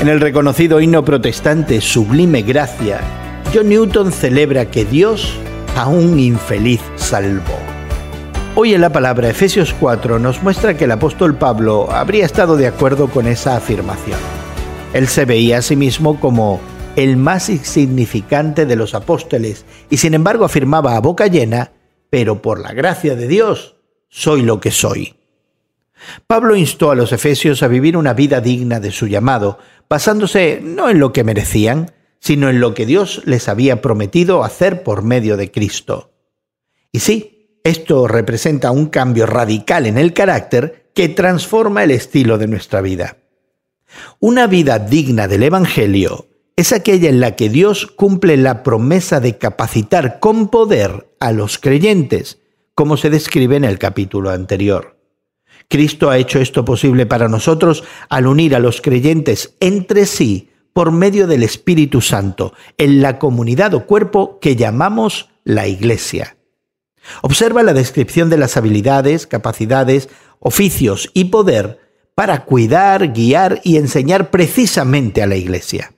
En el reconocido himno protestante Sublime Gracia, John Newton celebra que Dios a un infeliz salvó. Hoy en la palabra Efesios 4 nos muestra que el apóstol Pablo habría estado de acuerdo con esa afirmación. Él se veía a sí mismo como el más insignificante de los apóstoles y sin embargo afirmaba a boca llena, pero por la gracia de Dios soy lo que soy. Pablo instó a los efesios a vivir una vida digna de su llamado, basándose no en lo que merecían, sino en lo que Dios les había prometido hacer por medio de Cristo. Y sí, esto representa un cambio radical en el carácter que transforma el estilo de nuestra vida. Una vida digna del Evangelio es aquella en la que Dios cumple la promesa de capacitar con poder a los creyentes, como se describe en el capítulo anterior. Cristo ha hecho esto posible para nosotros al unir a los creyentes entre sí por medio del Espíritu Santo en la comunidad o cuerpo que llamamos la Iglesia. Observa la descripción de las habilidades, capacidades, oficios y poder para cuidar, guiar y enseñar precisamente a la Iglesia.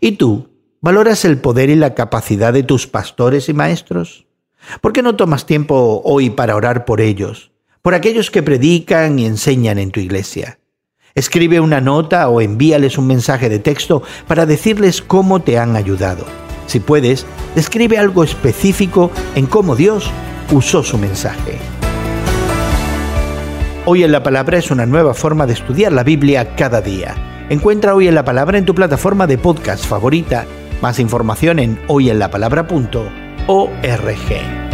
¿Y tú valoras el poder y la capacidad de tus pastores y maestros? ¿Por qué no tomas tiempo hoy para orar por ellos? Por aquellos que predican y enseñan en tu iglesia. Escribe una nota o envíales un mensaje de texto para decirles cómo te han ayudado. Si puedes, escribe algo específico en cómo Dios usó su mensaje. Hoy en la Palabra es una nueva forma de estudiar la Biblia cada día. Encuentra Hoy en la Palabra en tu plataforma de podcast favorita. Más información en hoyenlapalabra.org.